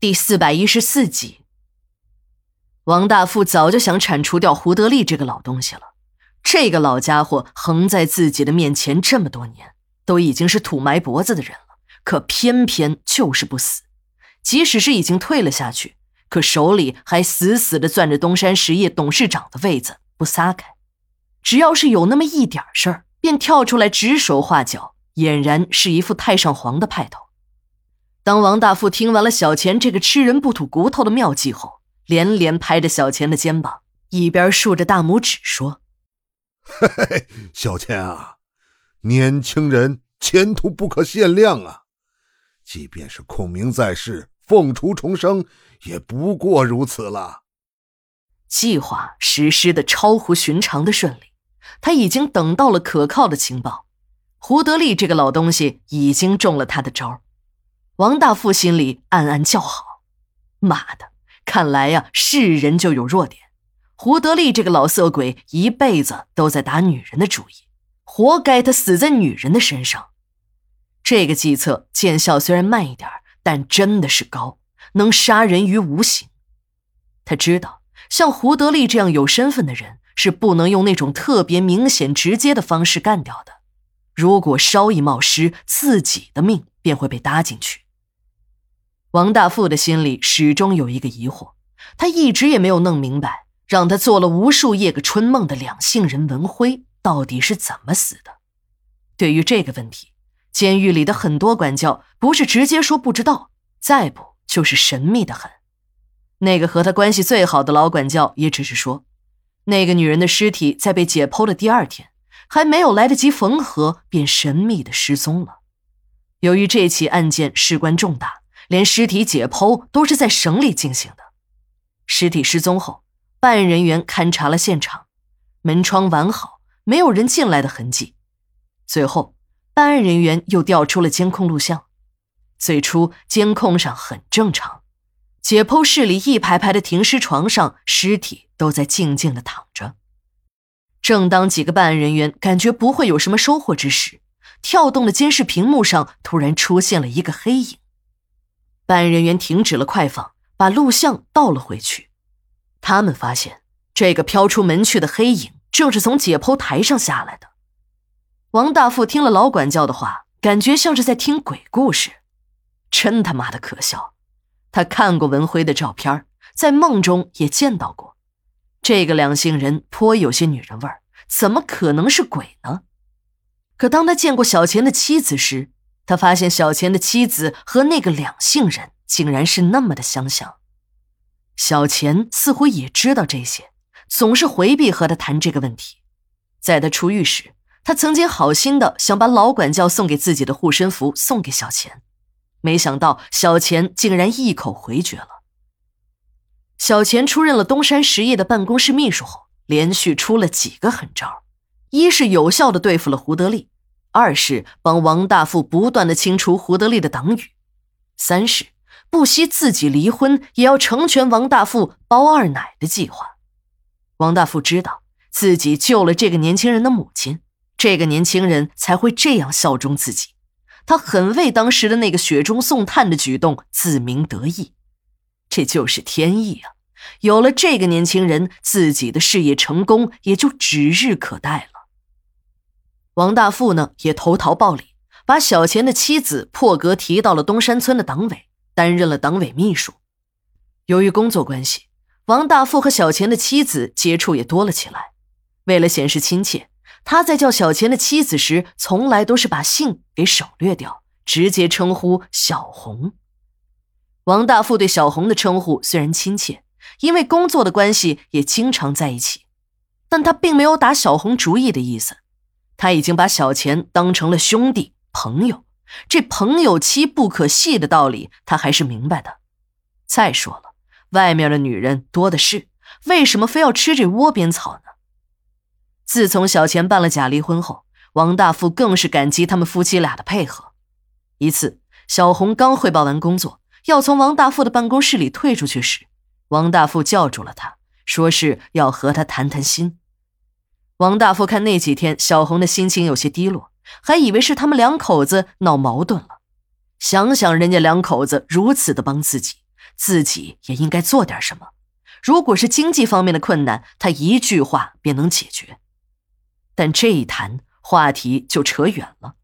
第四百一十四集，王大富早就想铲除掉胡德利这个老东西了。这个老家伙横在自己的面前这么多年，都已经是土埋脖子的人了，可偏偏就是不死。即使是已经退了下去，可手里还死死的攥着东山实业董事长的位子不撒开。只要是有那么一点事儿，便跳出来指手画脚，俨然是一副太上皇的派头。当王大富听完了小钱这个吃人不吐骨头的妙计后，连连拍着小钱的肩膀，一边竖着大拇指说：“嘿嘿，小钱啊，年轻人前途不可限量啊！即便是孔明在世，凤雏重生，也不过如此了。”计划实施的超乎寻常的顺利，他已经等到了可靠的情报，胡德利这个老东西已经中了他的招。王大富心里暗暗叫好：“妈的，看来呀，是人就有弱点。胡德利这个老色鬼一辈子都在打女人的主意，活该他死在女人的身上。这个计策见效虽然慢一点，但真的是高，能杀人于无形。他知道，像胡德利这样有身份的人是不能用那种特别明显、直接的方式干掉的。如果稍一冒失，自己的命便会被搭进去。”王大富的心里始终有一个疑惑，他一直也没有弄明白，让他做了无数夜个春梦的两姓人文辉到底是怎么死的。对于这个问题，监狱里的很多管教不是直接说不知道，再不就是神秘的很。那个和他关系最好的老管教也只是说，那个女人的尸体在被解剖的第二天，还没有来得及缝合，便神秘的失踪了。由于这起案件事关重大。连尸体解剖都是在省里进行的。尸体失踪后，办案人员勘察了现场，门窗完好，没有人进来的痕迹。最后，办案人员又调出了监控录像。最初监控上很正常，解剖室里一排排的停尸床上，尸体都在静静的躺着。正当几个办案人员感觉不会有什么收获之时，跳动的监视屏幕上突然出现了一个黑影。办案人员停止了快放，把录像倒了回去。他们发现，这个飘出门去的黑影正是从解剖台上下来的。王大富听了老管教的话，感觉像是在听鬼故事，真他妈的可笑。他看过文辉的照片，在梦中也见到过。这个两性人颇有些女人味儿，怎么可能是鬼呢？可当他见过小钱的妻子时，他发现小钱的妻子和那个两姓人竟然是那么的相像，小钱似乎也知道这些，总是回避和他谈这个问题。在他出狱时，他曾经好心的想把老管教送给自己的护身符送给小钱，没想到小钱竟然一口回绝了。小钱出任了东山实业的办公室秘书后，连续出了几个狠招，一是有效的对付了胡德利。二是帮王大富不断的清除胡德利的党羽，三是不惜自己离婚也要成全王大富包二奶的计划。王大富知道自己救了这个年轻人的母亲，这个年轻人才会这样效忠自己。他很为当时的那个雪中送炭的举动自鸣得意，这就是天意啊！有了这个年轻人，自己的事业成功也就指日可待了。王大富呢，也投桃报李，把小钱的妻子破格提到了东山村的党委，担任了党委秘书。由于工作关系，王大富和小钱的妻子接触也多了起来。为了显示亲切，他在叫小钱的妻子时，从来都是把姓给省略掉，直接称呼小红。王大富对小红的称呼虽然亲切，因为工作的关系也经常在一起，但他并没有打小红主意的意思。他已经把小钱当成了兄弟朋友，这朋友妻不可戏的道理，他还是明白的。再说了，外面的女人多的是，为什么非要吃这窝边草呢？自从小钱办了假离婚后，王大富更是感激他们夫妻俩的配合。一次，小红刚汇报完工作，要从王大富的办公室里退出去时，王大富叫住了他，说是要和他谈谈心。王大夫看那几天小红的心情有些低落还以为是他们两口子闹矛盾了。想想人家两口子如此的帮自己自己也应该做点什么。如果是经济方面的困难他一句话便能解决。但这一谈话题就扯远了